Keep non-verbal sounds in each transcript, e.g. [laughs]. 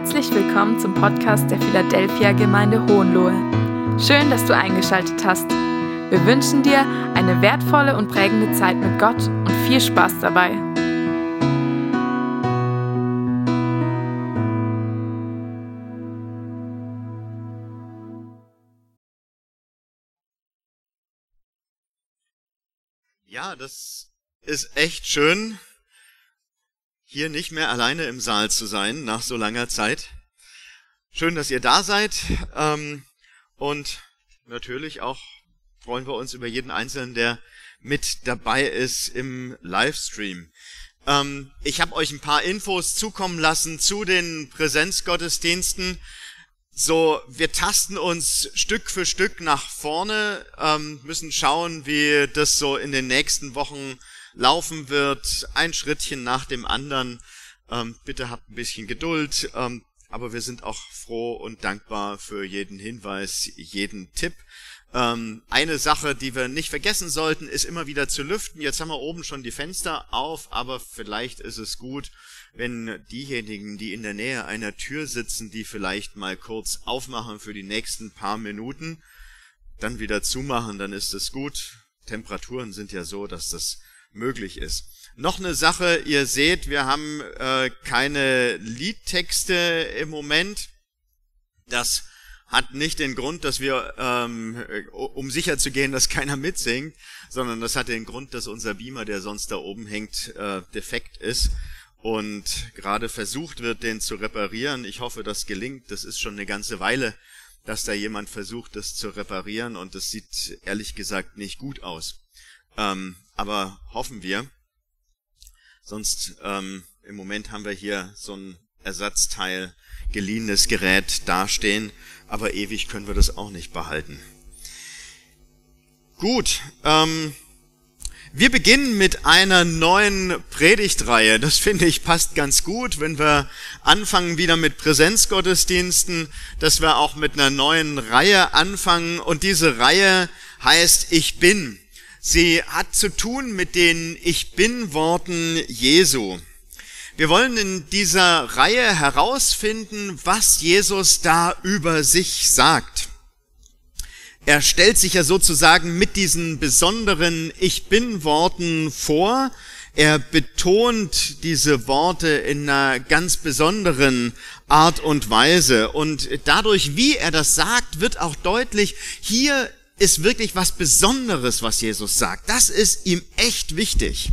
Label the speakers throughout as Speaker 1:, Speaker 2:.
Speaker 1: Herzlich willkommen zum Podcast der Philadelphia Gemeinde Hohenlohe. Schön, dass du eingeschaltet hast. Wir wünschen dir eine wertvolle und prägende Zeit mit Gott und viel Spaß dabei.
Speaker 2: Ja, das ist echt schön, hier nicht mehr alleine im Saal zu sein nach so langer Zeit. Schön, dass ihr da seid. Ähm, und natürlich auch freuen wir uns über jeden Einzelnen, der mit dabei ist im Livestream. Ähm, ich habe euch ein paar Infos zukommen lassen zu den Präsenzgottesdiensten. So, wir tasten uns Stück für Stück nach vorne, ähm, müssen schauen, wie das so in den nächsten Wochen laufen wird, ein Schrittchen nach dem anderen. Ähm, bitte habt ein bisschen Geduld, ähm, aber wir sind auch froh und dankbar für jeden Hinweis, jeden Tipp. Ähm, eine Sache, die wir nicht vergessen sollten, ist immer wieder zu lüften. Jetzt haben wir oben schon die Fenster auf, aber vielleicht ist es gut, wenn diejenigen, die in der Nähe einer Tür sitzen, die vielleicht mal kurz aufmachen für die nächsten paar Minuten, dann wieder zumachen, dann ist es gut. Temperaturen sind ja so, dass das möglich ist. Noch eine Sache, ihr seht, wir haben äh, keine Liedtexte im Moment. Das hat nicht den Grund, dass wir, ähm, um sicher zu gehen, dass keiner mitsingt, sondern das hat den Grund, dass unser Beamer, der sonst da oben hängt, äh, defekt ist und gerade versucht wird, den zu reparieren. Ich hoffe, das gelingt. Das ist schon eine ganze Weile, dass da jemand versucht, das zu reparieren und das sieht ehrlich gesagt nicht gut aus. Ähm, aber hoffen wir. Sonst ähm, im Moment haben wir hier so ein Ersatzteil, geliehenes Gerät dastehen, aber ewig können wir das auch nicht behalten. Gut, ähm, wir beginnen mit einer neuen Predigtreihe. Das finde ich passt ganz gut, wenn wir anfangen wieder mit Präsenzgottesdiensten, dass wir auch mit einer neuen Reihe anfangen. Und diese Reihe heißt Ich bin. Sie hat zu tun mit den Ich bin Worten Jesu. Wir wollen in dieser Reihe herausfinden, was Jesus da über sich sagt. Er stellt sich ja sozusagen mit diesen besonderen Ich bin Worten vor. Er betont diese Worte in einer ganz besonderen Art und Weise. Und dadurch, wie er das sagt, wird auch deutlich, hier ist wirklich was Besonderes, was Jesus sagt. Das ist ihm echt wichtig.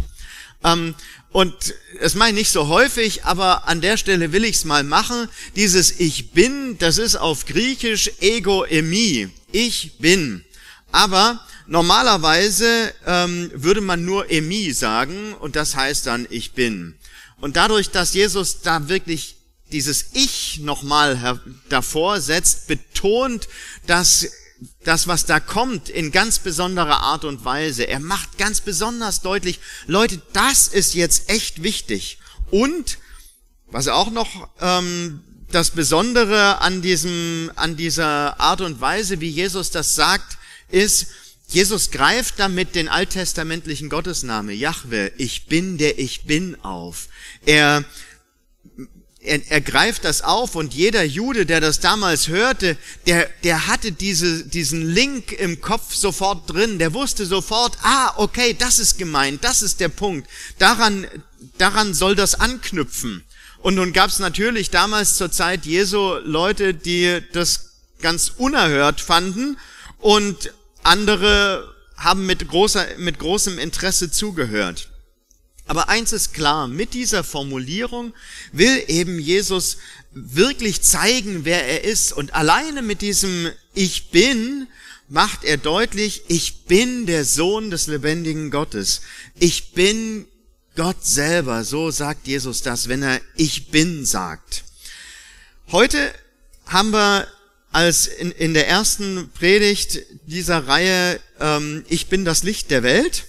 Speaker 2: Ähm, und das mache ich nicht so häufig, aber an der Stelle will ich es mal machen. Dieses Ich bin, das ist auf Griechisch ego emi. Ich bin. Aber normalerweise ähm, würde man nur emi sagen und das heißt dann Ich bin. Und dadurch, dass Jesus da wirklich dieses Ich nochmal davor setzt, betont, dass das, was da kommt, in ganz besonderer Art und Weise. Er macht ganz besonders deutlich, Leute, das ist jetzt echt wichtig. Und, was auch noch ähm, das Besondere an, diesem, an dieser Art und Weise, wie Jesus das sagt, ist, Jesus greift damit den alttestamentlichen Gottesname, Jahwe, ich bin der ich bin auf. Er er, er greift das auf und jeder Jude, der das damals hörte, der, der hatte diese, diesen Link im Kopf sofort drin. Der wusste sofort, ah, okay, das ist gemeint, das ist der Punkt. Daran, daran soll das anknüpfen. Und nun gab es natürlich damals zur Zeit Jesu Leute, die das ganz unerhört fanden und andere haben mit, großer, mit großem Interesse zugehört. Aber eins ist klar, mit dieser Formulierung will eben Jesus wirklich zeigen, wer er ist. Und alleine mit diesem Ich bin macht er deutlich, ich bin der Sohn des lebendigen Gottes. Ich bin Gott selber. So sagt Jesus das, wenn er Ich bin sagt. Heute haben wir als in, in der ersten Predigt dieser Reihe ähm, Ich bin das Licht der Welt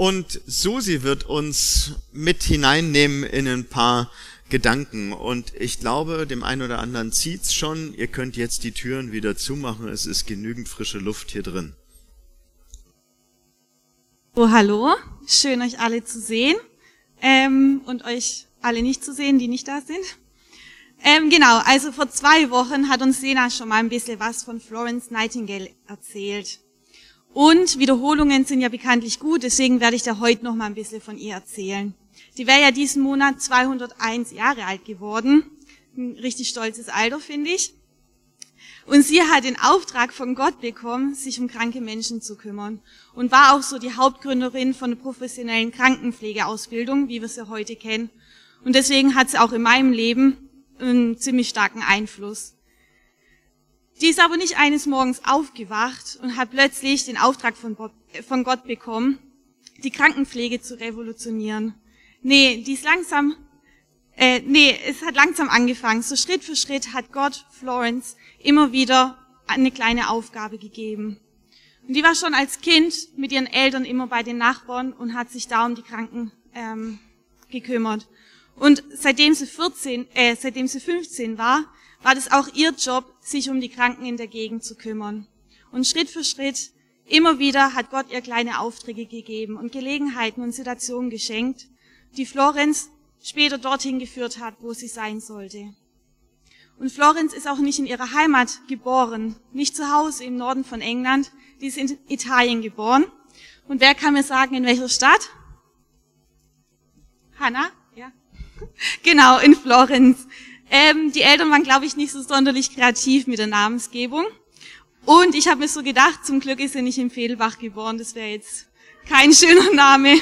Speaker 2: und Susi wird uns mit hineinnehmen in ein paar Gedanken. Und ich glaube, dem einen oder anderen zieht's schon. Ihr könnt jetzt die Türen wieder zumachen. Es ist genügend frische Luft hier drin.
Speaker 3: Oh, hallo. Schön, euch alle zu sehen. Ähm, und euch alle nicht zu sehen, die nicht da sind. Ähm, genau, also vor zwei Wochen hat uns Sena schon mal ein bisschen was von Florence Nightingale erzählt. Und Wiederholungen sind ja bekanntlich gut, deswegen werde ich da heute noch mal ein bisschen von ihr erzählen. Die wäre ja diesen Monat 201 Jahre alt geworden. Ein richtig stolzes Alter, finde ich. Und sie hat den Auftrag von Gott bekommen, sich um kranke Menschen zu kümmern. Und war auch so die Hauptgründerin von der professionellen Krankenpflegeausbildung, wie wir sie heute kennen. Und deswegen hat sie auch in meinem Leben einen ziemlich starken Einfluss. Die ist aber nicht eines Morgens aufgewacht und hat plötzlich den Auftrag von, Gott bekommen, die Krankenpflege zu revolutionieren. Nee, die ist langsam, äh, nee, es hat langsam angefangen. So Schritt für Schritt hat Gott Florence immer wieder eine kleine Aufgabe gegeben. Und die war schon als Kind mit ihren Eltern immer bei den Nachbarn und hat sich da um die Kranken ähm, gekümmert. Und seitdem sie 14, äh, seitdem sie 15 war, war das auch ihr Job, sich um die Kranken in der Gegend zu kümmern. Und Schritt für Schritt, immer wieder hat Gott ihr kleine Aufträge gegeben und Gelegenheiten und Situationen geschenkt, die Florenz später dorthin geführt hat, wo sie sein sollte. Und Florenz ist auch nicht in ihrer Heimat geboren, nicht zu Hause im Norden von England, die ist in Italien geboren. Und wer kann mir sagen, in welcher Stadt? Hanna? [laughs] genau, in Florenz. Ähm, die Eltern waren, glaube ich, nicht so sonderlich kreativ mit der Namensgebung. Und ich habe mir so gedacht, zum Glück ist er nicht im Fedelbach geboren, das wäre jetzt kein schöner Name.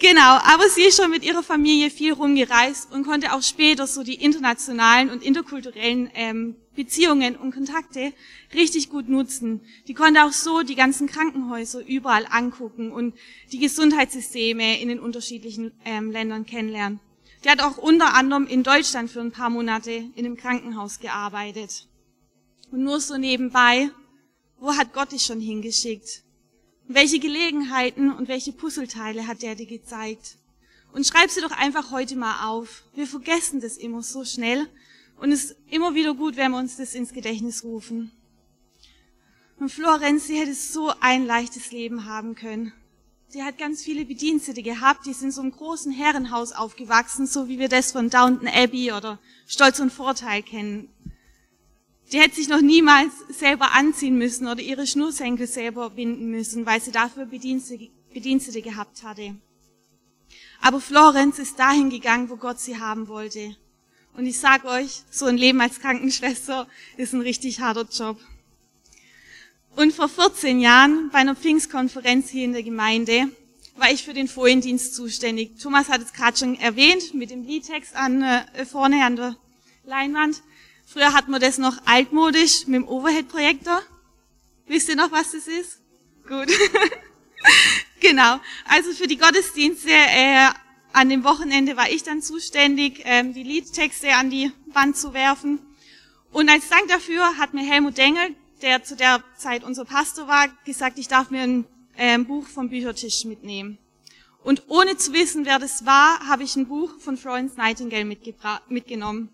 Speaker 3: Genau, aber sie ist schon mit ihrer Familie viel rumgereist und konnte auch später so die internationalen und interkulturellen ähm, Beziehungen und Kontakte richtig gut nutzen. Die konnte auch so die ganzen Krankenhäuser überall angucken und die Gesundheitssysteme in den unterschiedlichen ähm, Ländern kennenlernen. Die hat auch unter anderem in Deutschland für ein paar Monate in einem Krankenhaus gearbeitet. Und nur so nebenbei, wo hat Gott dich schon hingeschickt? welche Gelegenheiten und welche Puzzleteile hat der dir gezeigt? Und schreib sie doch einfach heute mal auf. Wir vergessen das immer so schnell und es ist immer wieder gut, wenn wir uns das ins Gedächtnis rufen. Und Florenz, sie hätte so ein leichtes Leben haben können. Sie hat ganz viele Bedienstete gehabt, die sind in so einem großen Herrenhaus aufgewachsen, so wie wir das von Downton Abbey oder Stolz und Vorteil kennen. Die hätte sich noch niemals selber anziehen müssen oder ihre Schnursenkel selber binden müssen, weil sie dafür Bedienstete, Bedienstete gehabt hatte. Aber Florenz ist dahin gegangen, wo Gott sie haben wollte. Und ich sag euch, so ein Leben als Krankenschwester ist ein richtig harter Job. Und vor 14 Jahren bei einer Pfingstkonferenz hier in der Gemeinde war ich für den Foliendienst zuständig. Thomas hat es gerade schon erwähnt mit dem Liedtext an äh, vorne an der Leinwand. Früher hatten wir das noch altmodisch mit dem Overhead-Projektor. Wisst ihr noch, was das ist? Gut. [laughs] genau. Also für die Gottesdienste äh, an dem Wochenende war ich dann zuständig, ähm, die Liedtexte an die Wand zu werfen. Und als Dank dafür hat mir Helmut Dengel, der zu der Zeit unser Pastor war, gesagt, ich darf mir ein äh, Buch vom Büchertisch mitnehmen. Und ohne zu wissen, wer das war, habe ich ein Buch von Florence Nightingale mitgenommen.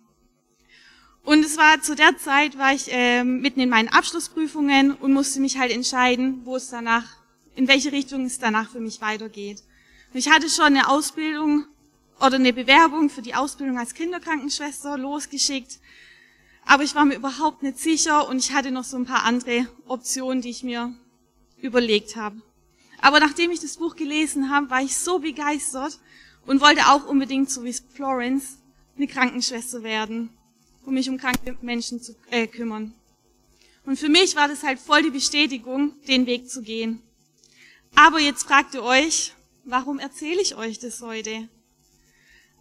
Speaker 3: Und es war zu der Zeit, war ich äh, mitten in meinen Abschlussprüfungen und musste mich halt entscheiden, wo es danach, in welche Richtung es danach für mich weitergeht. Und ich hatte schon eine Ausbildung oder eine Bewerbung für die Ausbildung als Kinderkrankenschwester losgeschickt aber ich war mir überhaupt nicht sicher und ich hatte noch so ein paar andere Optionen, die ich mir überlegt habe. Aber nachdem ich das Buch gelesen habe, war ich so begeistert und wollte auch unbedingt, so wie Florence, eine Krankenschwester werden, um mich um kranke Menschen zu äh, kümmern. Und für mich war das halt voll die Bestätigung, den Weg zu gehen. Aber jetzt fragt ihr euch, warum erzähle ich euch das heute?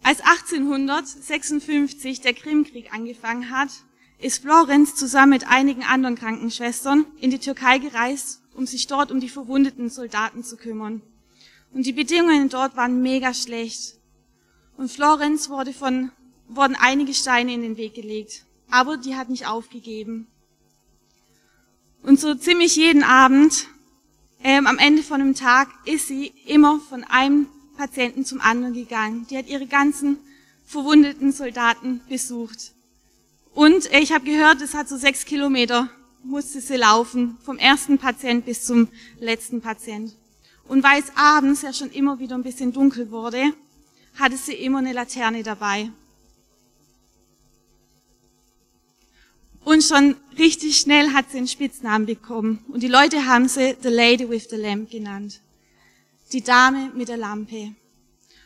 Speaker 3: Als 1856 der Krimkrieg angefangen hat, ist Florenz zusammen mit einigen anderen Krankenschwestern in die Türkei gereist, um sich dort um die verwundeten Soldaten zu kümmern. Und die Bedingungen dort waren mega schlecht. Und Florenz wurde von, wurden einige Steine in den Weg gelegt. Aber die hat nicht aufgegeben. Und so ziemlich jeden Abend, ähm, am Ende von einem Tag, ist sie immer von einem Patienten zum anderen gegangen. Die hat ihre ganzen verwundeten Soldaten besucht. Und ich habe gehört, es hat so sechs Kilometer, musste sie laufen, vom ersten Patient bis zum letzten Patient. Und weil es abends ja schon immer wieder ein bisschen dunkel wurde, hatte sie immer eine Laterne dabei. Und schon richtig schnell hat sie einen Spitznamen bekommen. Und die Leute haben sie The Lady with the Lamp genannt. Die Dame mit der Lampe.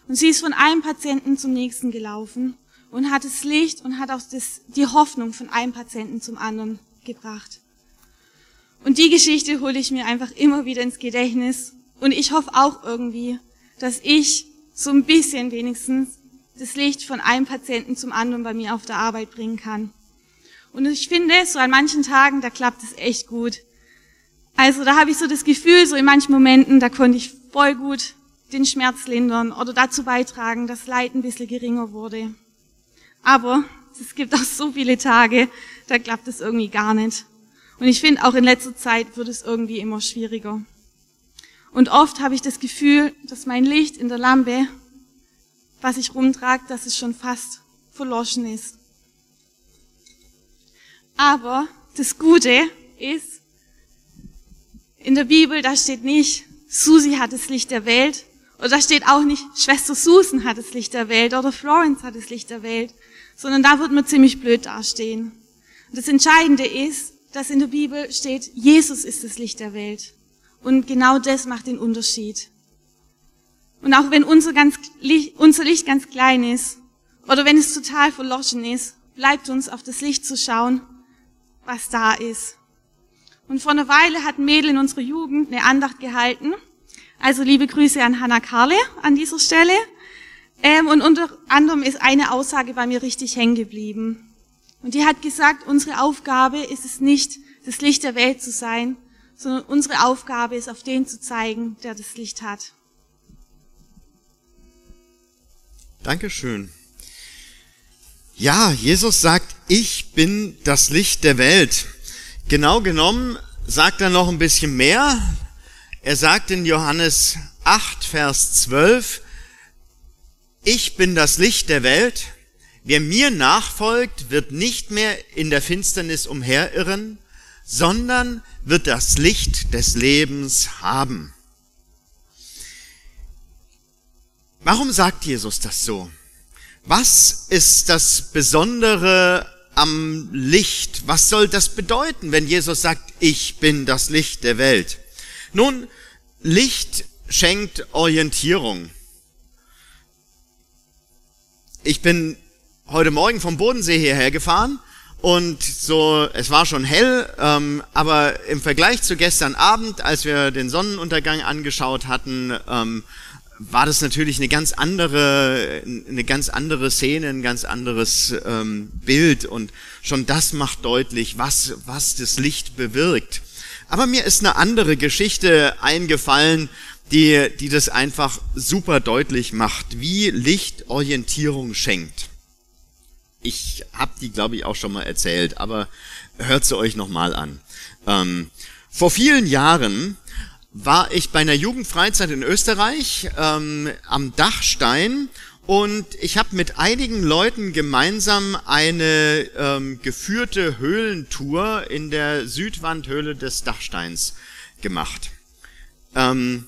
Speaker 3: Und sie ist von einem Patienten zum nächsten gelaufen und hat das Licht und hat auch das, die Hoffnung von einem Patienten zum anderen gebracht. Und die Geschichte hole ich mir einfach immer wieder ins Gedächtnis. Und ich hoffe auch irgendwie, dass ich so ein bisschen wenigstens das Licht von einem Patienten zum anderen bei mir auf der Arbeit bringen kann. Und ich finde, so an manchen Tagen, da klappt es echt gut. Also da habe ich so das Gefühl, so in manchen Momenten, da konnte ich voll gut den Schmerz lindern oder dazu beitragen, dass Leid ein bisschen geringer wurde. Aber es gibt auch so viele Tage, da klappt es irgendwie gar nicht. Und ich finde, auch in letzter Zeit wird es irgendwie immer schwieriger. Und oft habe ich das Gefühl, dass mein Licht in der Lampe, was ich rumtrage, dass es schon fast verloschen ist. Aber das Gute ist, in der Bibel, da steht nicht, Susi hat das Licht der Welt, oder da steht auch nicht, Schwester Susan hat das Licht der Welt, oder Florence hat das Licht der Welt, sondern da wird man ziemlich blöd dastehen. Und das Entscheidende ist, dass in der Bibel steht, Jesus ist das Licht der Welt. Und genau das macht den Unterschied. Und auch wenn unser, ganz, unser Licht ganz klein ist, oder wenn es total verloschen ist, bleibt uns auf das Licht zu schauen, was da ist. Und vor einer Weile hat ein Mädel in unserer Jugend eine Andacht gehalten. Also liebe Grüße an Hannah Karle an dieser Stelle. Ähm, und unter anderem ist eine Aussage bei mir richtig hängen geblieben. Und die hat gesagt, unsere Aufgabe ist es nicht, das Licht der Welt zu sein, sondern unsere Aufgabe ist, auf den zu zeigen, der das Licht hat.
Speaker 2: Dankeschön. Ja, Jesus sagt, ich bin das Licht der Welt. Genau genommen sagt er noch ein bisschen mehr. Er sagt in Johannes 8, Vers 12, ich bin das Licht der Welt. Wer mir nachfolgt, wird nicht mehr in der Finsternis umherirren, sondern wird das Licht des Lebens haben. Warum sagt Jesus das so? Was ist das Besondere am Licht? Was soll das bedeuten, wenn Jesus sagt, ich bin das Licht der Welt? Nun, Licht schenkt Orientierung. Ich bin heute Morgen vom Bodensee hierher gefahren und so, es war schon hell, ähm, aber im Vergleich zu gestern Abend, als wir den Sonnenuntergang angeschaut hatten, ähm, war das natürlich eine ganz andere, eine ganz andere Szene, ein ganz anderes ähm, Bild und schon das macht deutlich, was, was das Licht bewirkt. Aber mir ist eine andere Geschichte eingefallen, die, die das einfach super deutlich macht, wie Licht Orientierung schenkt. Ich habe die, glaube ich, auch schon mal erzählt, aber hört sie euch nochmal an. Ähm, vor vielen Jahren war ich bei einer Jugendfreizeit in Österreich ähm, am Dachstein und ich habe mit einigen Leuten gemeinsam eine ähm, geführte Höhlentour in der Südwandhöhle des Dachsteins gemacht. Ähm,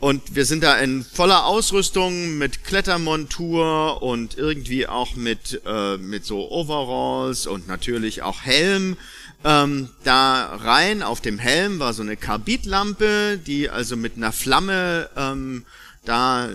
Speaker 2: und wir sind da in voller Ausrüstung mit Klettermontur und irgendwie auch mit, äh, mit so Overalls und natürlich auch Helm. Ähm, da rein auf dem Helm war so eine Karbidlampe, die also mit einer Flamme ähm, da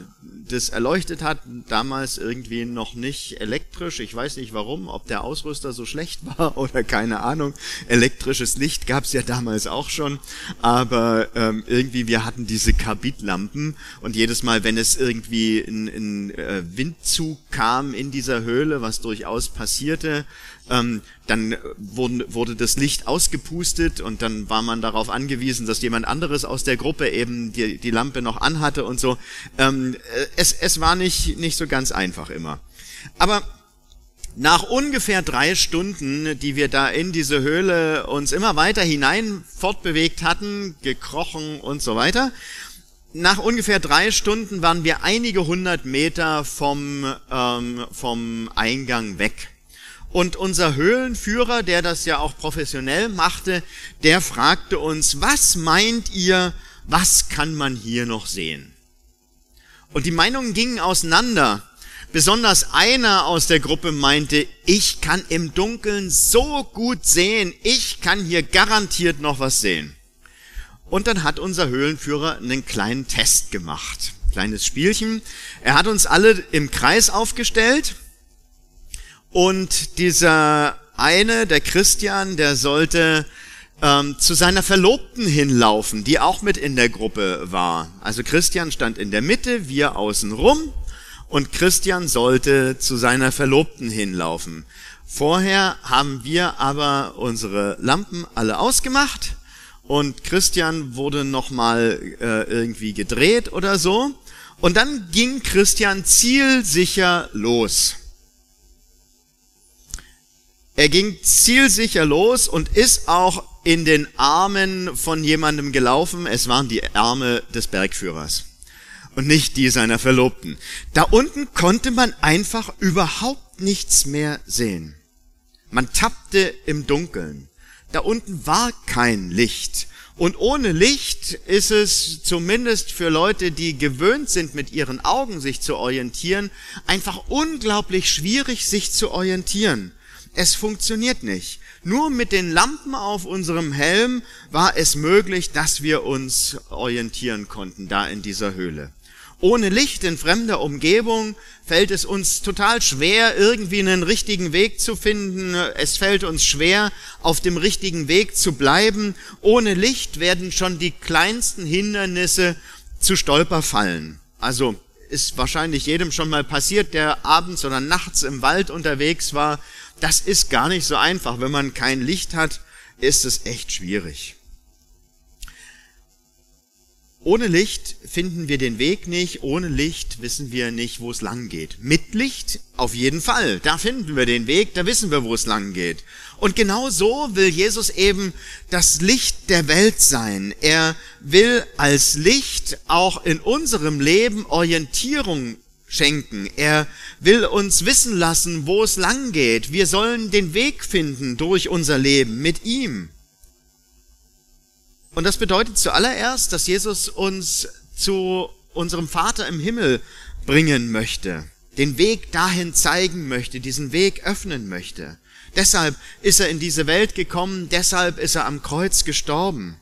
Speaker 2: das erleuchtet hat, damals irgendwie noch nicht elektrisch. Ich weiß nicht warum, ob der Ausrüster so schlecht [laughs] war oder keine Ahnung. Elektrisches Licht gab es ja damals auch schon, aber ähm, irgendwie wir hatten diese Karbidlampen und jedes Mal, wenn es irgendwie ein, ein äh, Windzug kam in dieser Höhle, was durchaus passierte, ähm, dann wurden, wurde das Licht ausgepustet und dann war man darauf angewiesen, dass jemand anderes aus der Gruppe eben die, die Lampe noch anhatte und so. Ähm, äh, es, es war nicht, nicht so ganz einfach immer. Aber nach ungefähr drei Stunden, die wir da in diese Höhle uns immer weiter hinein fortbewegt hatten, gekrochen und so weiter, nach ungefähr drei Stunden waren wir einige hundert Meter vom, ähm, vom Eingang weg. Und unser Höhlenführer, der das ja auch professionell machte, der fragte uns, was meint ihr, was kann man hier noch sehen? Und die Meinungen gingen auseinander. besonders einer aus der Gruppe meinte, ich kann im Dunkeln so gut sehen, ich kann hier garantiert noch was sehen. Und dann hat unser Höhlenführer einen kleinen Test gemacht. Kleines Spielchen. Er hat uns alle im Kreis aufgestellt und dieser eine, der Christian, der sollte ähm, zu seiner Verlobten hinlaufen, die auch mit in der Gruppe war. Also Christian stand in der Mitte, wir außen rum und Christian sollte zu seiner Verlobten hinlaufen. Vorher haben wir aber unsere Lampen alle ausgemacht und Christian wurde nochmal äh, irgendwie gedreht oder so. Und dann ging Christian zielsicher los. Er ging zielsicher los und ist auch in den Armen von jemandem gelaufen. Es waren die Arme des Bergführers und nicht die seiner Verlobten. Da unten konnte man einfach überhaupt nichts mehr sehen. Man tappte im Dunkeln. Da unten war kein Licht. Und ohne Licht ist es zumindest für Leute, die gewöhnt sind, mit ihren Augen sich zu orientieren, einfach unglaublich schwierig, sich zu orientieren. Es funktioniert nicht. Nur mit den Lampen auf unserem Helm war es möglich, dass wir uns orientieren konnten, da in dieser Höhle. Ohne Licht in fremder Umgebung fällt es uns total schwer, irgendwie einen richtigen Weg zu finden. Es fällt uns schwer, auf dem richtigen Weg zu bleiben. Ohne Licht werden schon die kleinsten Hindernisse zu Stolper fallen. Also ist wahrscheinlich jedem schon mal passiert, der abends oder nachts im Wald unterwegs war das ist gar nicht so einfach. Wenn man kein Licht hat, ist es echt schwierig. Ohne Licht finden wir den Weg nicht, ohne Licht wissen wir nicht, wo es lang geht. Mit Licht auf jeden Fall, da finden wir den Weg, da wissen wir, wo es lang geht. Und genau so will Jesus eben das Licht der Welt sein. Er will als Licht auch in unserem Leben Orientierung schenken. Er will uns wissen lassen, wo es lang geht. Wir sollen den Weg finden durch unser Leben mit ihm. Und das bedeutet zuallererst, dass Jesus uns zu unserem Vater im Himmel bringen möchte, den Weg dahin zeigen möchte, diesen Weg öffnen möchte. Deshalb ist er in diese Welt gekommen, deshalb ist er am Kreuz gestorben.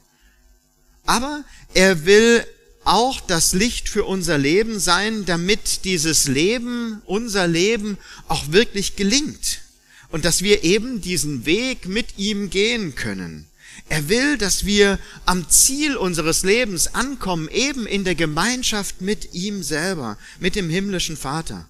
Speaker 2: Aber er will auch das Licht für unser Leben sein, damit dieses Leben, unser Leben auch wirklich gelingt und dass wir eben diesen Weg mit ihm gehen können. Er will, dass wir am Ziel unseres Lebens ankommen, eben in der Gemeinschaft mit ihm selber, mit dem himmlischen Vater.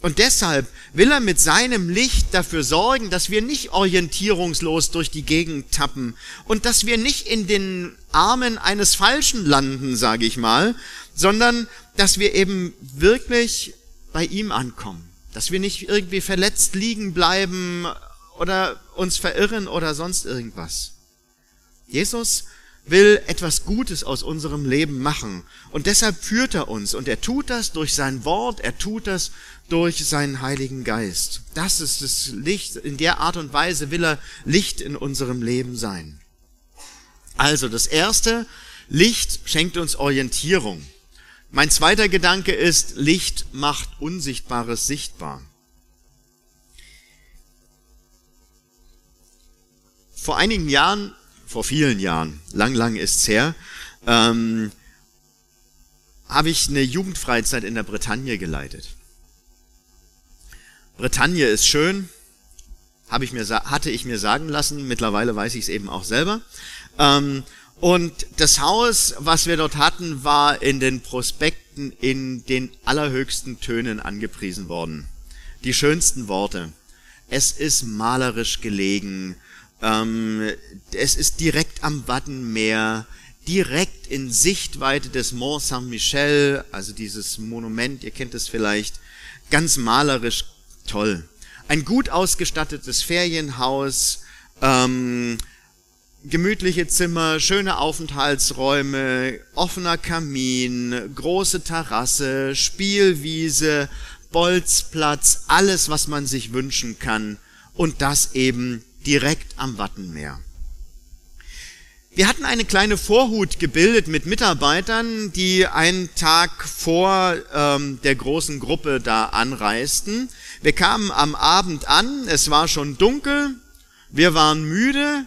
Speaker 2: Und deshalb will er mit seinem Licht dafür sorgen, dass wir nicht orientierungslos durch die Gegend tappen und dass wir nicht in den Armen eines Falschen landen, sage ich mal, sondern dass wir eben wirklich bei ihm ankommen, dass wir nicht irgendwie verletzt liegen bleiben oder uns verirren oder sonst irgendwas. Jesus will etwas Gutes aus unserem Leben machen. Und deshalb führt er uns. Und er tut das durch sein Wort, er tut das durch seinen Heiligen Geist. Das ist das Licht. In der Art und Weise will er Licht in unserem Leben sein. Also das erste, Licht schenkt uns Orientierung. Mein zweiter Gedanke ist, Licht macht Unsichtbares sichtbar. Vor einigen Jahren vor vielen Jahren, lang, lang ist's her, ähm, habe ich eine Jugendfreizeit in der Bretagne geleitet. Bretagne ist schön, habe ich mir, hatte ich mir sagen lassen, mittlerweile weiß ich es eben auch selber. Ähm, und das Haus, was wir dort hatten, war in den Prospekten in den allerhöchsten Tönen angepriesen worden. Die schönsten Worte. Es ist malerisch gelegen, ähm, es ist direkt am Wattenmeer, direkt in Sichtweite des Mont Saint-Michel, also dieses Monument, ihr kennt es vielleicht, ganz malerisch toll. Ein gut ausgestattetes Ferienhaus, ähm, gemütliche Zimmer, schöne Aufenthaltsräume, offener Kamin, große Terrasse, Spielwiese, Bolzplatz, alles, was man sich wünschen kann. Und das eben direkt am Wattenmeer. Wir hatten eine kleine Vorhut gebildet mit Mitarbeitern, die einen Tag vor ähm, der großen Gruppe da anreisten. Wir kamen am Abend an, es war schon dunkel, wir waren müde.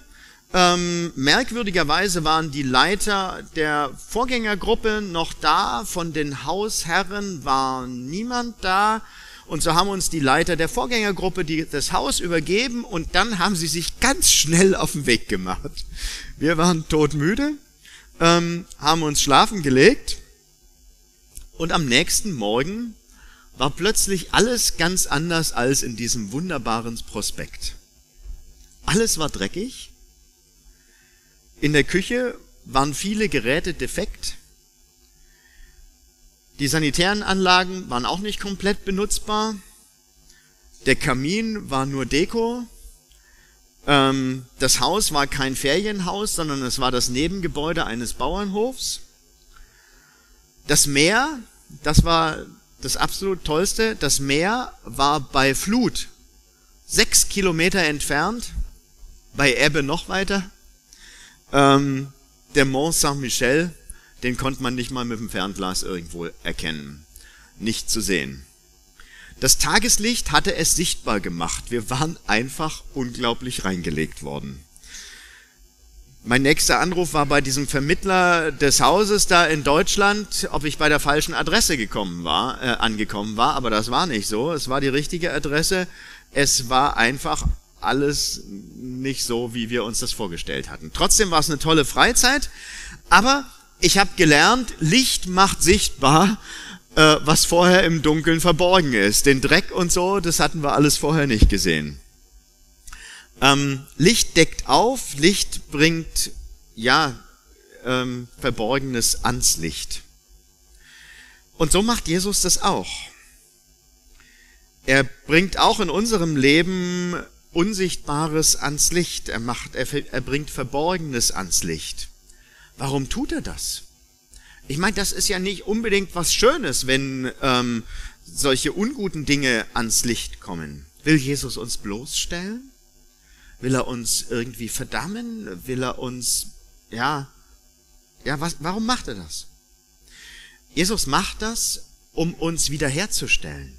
Speaker 2: Ähm, merkwürdigerweise waren die Leiter der Vorgängergruppe noch da, von den Hausherren war niemand da. Und so haben uns die Leiter der Vorgängergruppe die, das Haus übergeben und dann haben sie sich ganz schnell auf den Weg gemacht. Wir waren todmüde, ähm, haben uns schlafen gelegt und am nächsten Morgen war plötzlich alles ganz anders als in diesem wunderbaren Prospekt. Alles war dreckig. In der Küche waren viele Geräte defekt. Die sanitären Anlagen waren auch nicht komplett benutzbar. Der Kamin war nur Deko. Ähm, das Haus war kein Ferienhaus, sondern es war das Nebengebäude eines Bauernhofs. Das Meer, das war das absolut Tollste, das Meer war bei Flut sechs Kilometer entfernt, bei Ebbe noch weiter. Ähm, der Mont Saint-Michel den konnte man nicht mal mit dem Fernglas irgendwo erkennen. Nicht zu sehen. Das Tageslicht hatte es sichtbar gemacht. Wir waren einfach unglaublich reingelegt worden. Mein nächster Anruf war bei diesem Vermittler des Hauses da in Deutschland, ob ich bei der falschen Adresse gekommen war, äh, angekommen war, aber das war nicht so. Es war die richtige Adresse. Es war einfach alles nicht so, wie wir uns das vorgestellt hatten. Trotzdem war es eine tolle Freizeit, aber ich habe gelernt, Licht macht sichtbar, äh, was vorher im Dunkeln verborgen ist. Den Dreck und so, das hatten wir alles vorher nicht gesehen. Ähm, Licht deckt auf, Licht bringt, ja, ähm, Verborgenes ans Licht. Und so macht Jesus das auch. Er bringt auch in unserem Leben Unsichtbares ans Licht. Er macht, er, er bringt Verborgenes ans Licht. Warum tut er das? Ich meine, das ist ja nicht unbedingt was Schönes, wenn ähm, solche unguten Dinge ans Licht kommen. Will Jesus uns bloßstellen? Will er uns irgendwie verdammen? Will er uns, ja, ja, was, warum macht er das? Jesus macht das, um uns wiederherzustellen.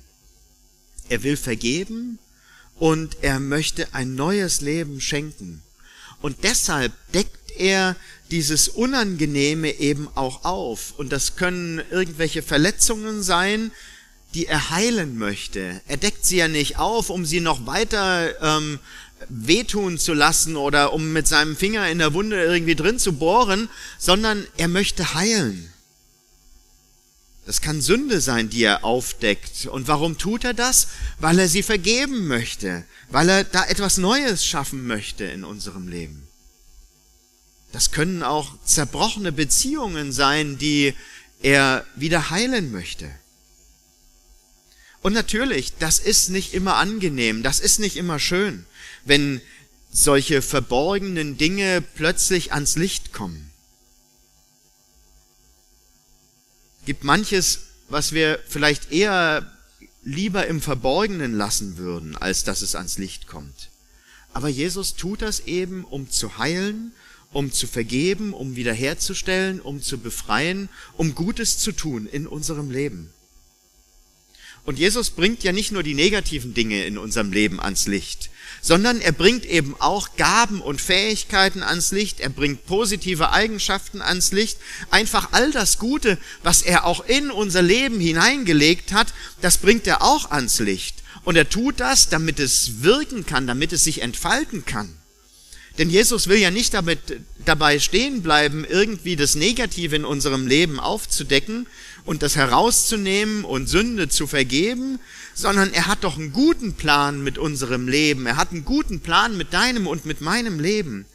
Speaker 2: Er will vergeben und er möchte ein neues Leben schenken. Und deshalb deckt er dieses Unangenehme eben auch auf. Und das können irgendwelche Verletzungen sein, die er heilen möchte. Er deckt sie ja nicht auf, um sie noch weiter ähm, wehtun zu lassen oder um mit seinem Finger in der Wunde irgendwie drin zu bohren, sondern er möchte heilen. Das kann Sünde sein, die er aufdeckt. Und warum tut er das? Weil er sie vergeben möchte, weil er da etwas Neues schaffen möchte in unserem Leben. Das können auch zerbrochene Beziehungen sein, die er wieder heilen möchte. Und natürlich, das ist nicht immer angenehm, das ist nicht immer schön, wenn solche verborgenen Dinge plötzlich ans Licht kommen. Gibt manches, was wir vielleicht eher lieber im Verborgenen lassen würden, als dass es ans Licht kommt. Aber Jesus tut das eben, um zu heilen um zu vergeben, um wiederherzustellen, um zu befreien, um Gutes zu tun in unserem Leben. Und Jesus bringt ja nicht nur die negativen Dinge in unserem Leben ans Licht, sondern er bringt eben auch Gaben und Fähigkeiten ans Licht, er bringt positive Eigenschaften ans Licht, einfach all das Gute, was er auch in unser Leben hineingelegt hat, das bringt er auch ans Licht. Und er tut das, damit es wirken kann, damit es sich entfalten kann. Denn Jesus will ja nicht damit, dabei stehen bleiben, irgendwie das Negative in unserem Leben aufzudecken und das herauszunehmen und Sünde zu vergeben, sondern er hat doch einen guten Plan mit unserem Leben. Er hat einen guten Plan mit deinem und mit meinem Leben.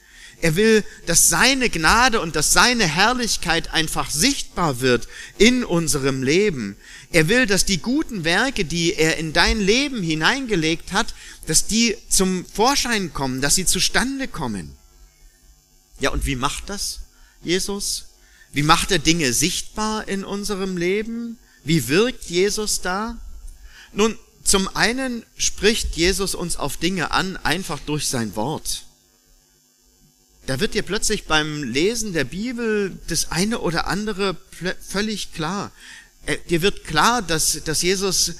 Speaker 2: Er will, dass seine Gnade und dass seine Herrlichkeit einfach sichtbar wird in unserem Leben. Er will, dass die guten Werke, die er in dein Leben hineingelegt hat, dass die zum Vorschein kommen, dass sie zustande kommen. Ja, und wie macht das Jesus? Wie macht er Dinge sichtbar in unserem Leben? Wie wirkt Jesus da? Nun, zum einen spricht Jesus uns auf Dinge an, einfach durch sein Wort. da wird dir plötzlich beim Lesen der Bibel das eine oder andere völlig klar. Äh, dir wird klar, dass, dass Jesus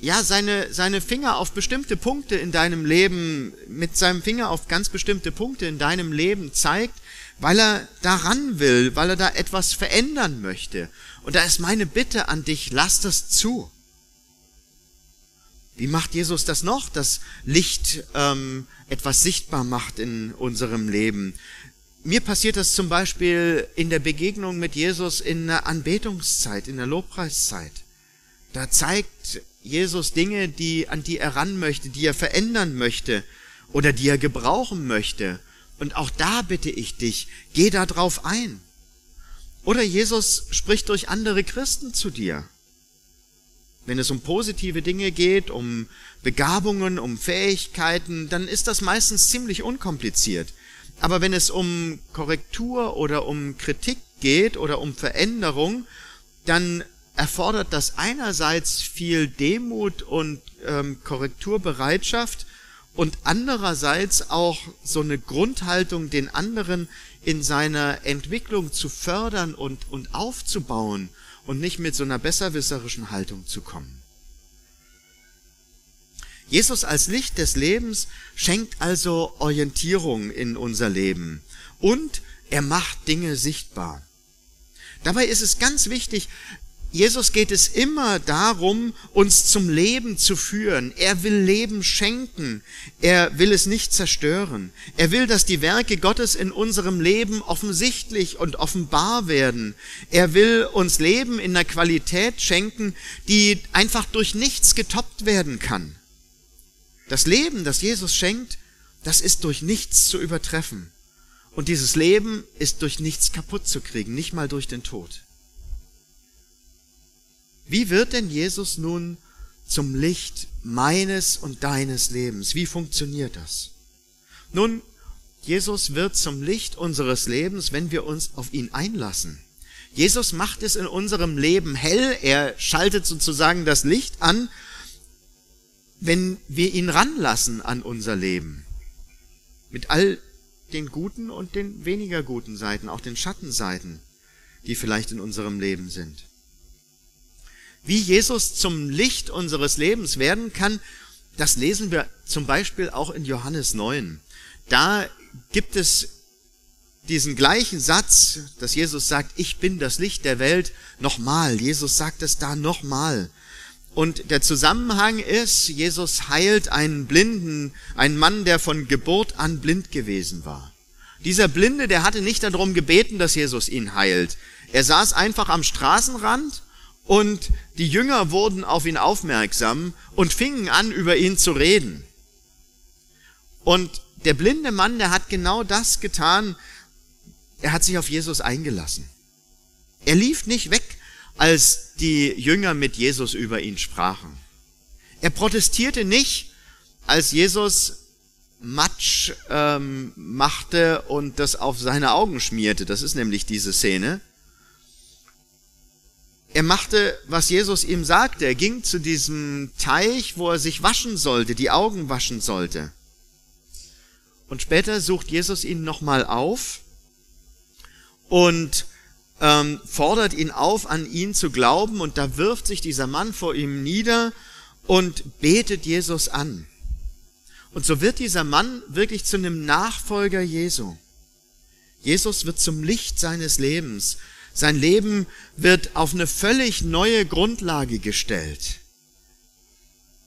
Speaker 2: ja seine, seine Finger auf bestimmte Punkte in deinem Leben, mit seinem Finger auf ganz bestimmte Punkte in deinem Leben zeigt, weil er daran will, weil er da etwas verändern möchte. Und da ist meine Bitte an dich, lass das zu. Wie macht Jesus das noch, dass Licht ähm, etwas sichtbar macht in unserem Leben? Mir passiert das zum Beispiel in der Begegnung mit Jesus in der Anbetungszeit, in der Lobpreiszeit. Da zeigt Jesus Dinge, die, an die er ran möchte, die er verändern möchte oder die er gebrauchen möchte. Und auch da bitte ich dich, geh da drauf ein. Oder Jesus spricht durch andere Christen zu dir. Wenn es um positive Dinge geht, um Begabungen, um Fähigkeiten, dann ist das meistens ziemlich unkompliziert. Aber wenn es um Korrektur oder um Kritik geht oder um Veränderung, dann erfordert das einerseits viel Demut und ähm, Korrekturbereitschaft und andererseits auch so eine Grundhaltung, den anderen in seiner Entwicklung zu fördern und, und aufzubauen und nicht mit so einer besserwisserischen Haltung zu kommen. Jesus als Licht des Lebens schenkt also Orientierung in unser Leben und er macht Dinge sichtbar. Dabei ist es ganz wichtig, Jesus geht es immer darum, uns zum Leben zu führen. Er will Leben schenken. Er will es nicht zerstören. Er will, dass die Werke Gottes in unserem Leben offensichtlich und offenbar werden. Er will uns Leben in einer Qualität schenken, die einfach durch nichts getoppt werden kann. Das Leben, das Jesus schenkt, das ist durch nichts zu übertreffen. Und dieses Leben ist durch nichts kaputt zu kriegen, nicht mal durch den Tod. Wie wird denn Jesus nun zum Licht meines und deines Lebens? Wie funktioniert das? Nun, Jesus wird zum Licht unseres Lebens, wenn wir uns auf ihn einlassen. Jesus macht es in unserem Leben hell, er schaltet sozusagen das Licht an wenn wir ihn ranlassen an unser Leben. Mit all den guten und den weniger guten Seiten, auch den Schattenseiten, die vielleicht in unserem Leben sind. Wie Jesus zum Licht unseres Lebens werden kann, das lesen wir zum Beispiel auch in Johannes 9. Da gibt es diesen gleichen Satz, dass Jesus sagt, ich bin das Licht der Welt, nochmal. Jesus sagt es da nochmal. Und der Zusammenhang ist, Jesus heilt einen Blinden, einen Mann, der von Geburt an blind gewesen war. Dieser Blinde, der hatte nicht darum gebeten, dass Jesus ihn heilt. Er saß einfach am Straßenrand und die Jünger wurden auf ihn aufmerksam und fingen an, über ihn zu reden. Und der blinde Mann, der hat genau das getan. Er hat sich auf Jesus eingelassen. Er lief nicht weg als die Jünger mit Jesus über ihn sprachen. Er protestierte nicht, als Jesus Matsch ähm, machte und das auf seine Augen schmierte. Das ist nämlich diese Szene. Er machte, was Jesus ihm sagte. Er ging zu diesem Teich, wo er sich waschen sollte, die Augen waschen sollte. Und später sucht Jesus ihn nochmal auf und ähm, fordert ihn auf, an ihn zu glauben und da wirft sich dieser Mann vor ihm nieder und betet Jesus an. Und so wird dieser Mann wirklich zu einem Nachfolger Jesu. Jesus wird zum Licht seines Lebens. Sein Leben wird auf eine völlig neue Grundlage gestellt.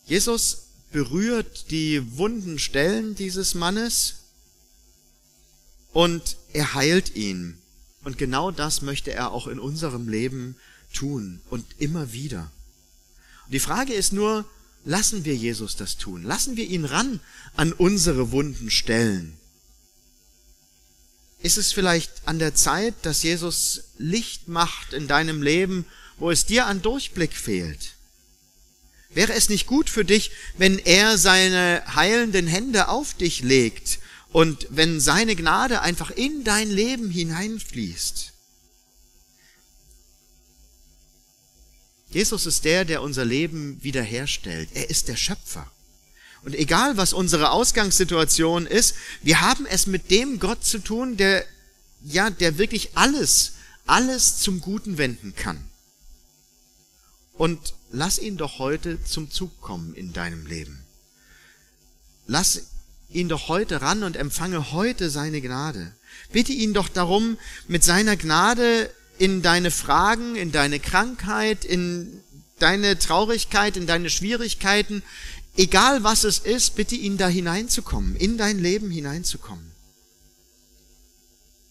Speaker 2: Jesus berührt die wunden Stellen dieses Mannes und er heilt ihn. Und genau das möchte er auch in unserem Leben tun und immer wieder. Und die Frage ist nur, lassen wir Jesus das tun? Lassen wir ihn ran an unsere wunden Stellen? Ist es vielleicht an der Zeit, dass Jesus Licht macht in deinem Leben, wo es dir an Durchblick fehlt? Wäre es nicht gut für dich, wenn er seine heilenden Hände auf dich legt und wenn seine Gnade einfach in dein Leben hineinfließt. Jesus ist der, der unser Leben wiederherstellt. Er ist der Schöpfer. Und egal, was unsere Ausgangssituation ist, wir haben es mit dem Gott zu tun, der, ja, der wirklich alles, alles zum Guten wenden kann. Und lass ihn doch heute zum Zug kommen in deinem Leben. Lass ihn doch heute ran und empfange heute seine Gnade. Bitte ihn doch darum, mit seiner Gnade in deine Fragen, in deine Krankheit, in deine Traurigkeit, in deine Schwierigkeiten, egal was es ist, bitte ihn da hineinzukommen, in dein Leben hineinzukommen.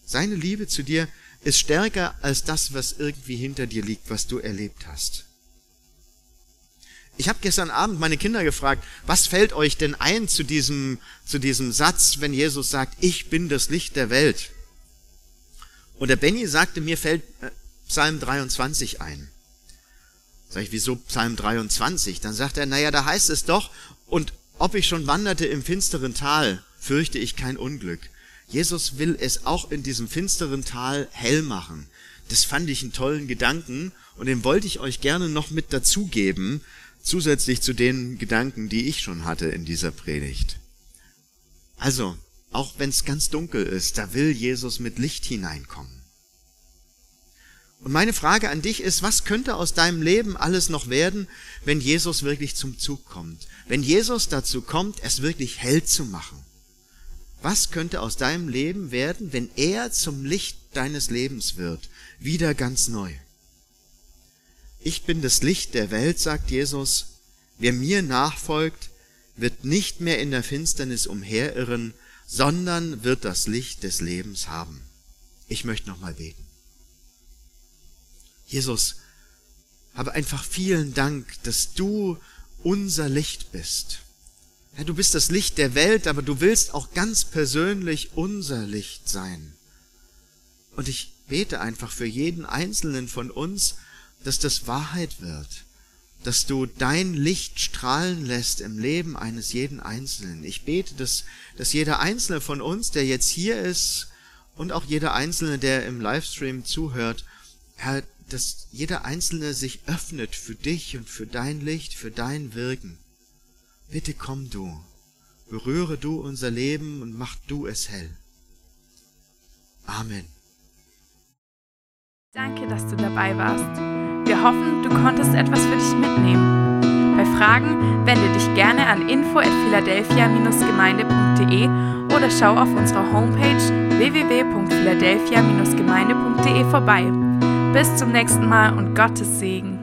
Speaker 2: Seine Liebe zu dir ist stärker als das, was irgendwie hinter dir liegt, was du erlebt hast. Ich habe gestern Abend meine Kinder gefragt, was fällt euch denn ein zu diesem, zu diesem Satz, wenn Jesus sagt, ich bin das Licht der Welt? Und der Benny sagte, mir fällt äh, Psalm 23 ein. Sag ich, wieso Psalm 23? Dann sagt er, naja, da heißt es doch, und ob ich schon wanderte im finsteren Tal, fürchte ich kein Unglück. Jesus will es auch in diesem finsteren Tal hell machen. Das fand ich einen tollen Gedanken und den wollte ich euch gerne noch mit dazugeben, zusätzlich zu den Gedanken, die ich schon hatte in dieser Predigt. Also, auch wenn es ganz dunkel ist, da will Jesus mit Licht hineinkommen. Und meine Frage an dich ist, was könnte aus deinem Leben alles noch werden, wenn Jesus wirklich zum Zug kommt? Wenn Jesus dazu kommt, es wirklich hell zu machen? Was könnte aus deinem Leben werden, wenn er zum Licht deines Lebens wird? Wieder ganz neu. Ich bin das Licht der Welt, sagt Jesus. Wer mir nachfolgt, wird nicht mehr in der Finsternis umherirren, sondern wird das Licht des Lebens haben. Ich möchte nochmal beten. Jesus, habe einfach vielen Dank, dass du unser Licht bist. Ja, du bist das Licht der Welt, aber du willst auch ganz persönlich unser Licht sein. Und ich bete einfach für jeden einzelnen von uns, dass das Wahrheit wird, dass du dein Licht strahlen lässt im Leben eines jeden Einzelnen. Ich bete, dass, dass jeder Einzelne von uns, der jetzt hier ist und auch jeder Einzelne, der im Livestream zuhört, Herr, dass jeder Einzelne sich öffnet für dich und für dein Licht, für dein Wirken. Bitte komm du, berühre du unser Leben und mach du es hell. Amen.
Speaker 1: Danke, dass du dabei warst. Wir hoffen, du konntest etwas für dich mitnehmen. Bei Fragen wende dich gerne an info at philadelphia-gemeinde.de oder schau auf unserer Homepage www.philadelphia-gemeinde.de vorbei. Bis zum nächsten Mal und Gottes Segen.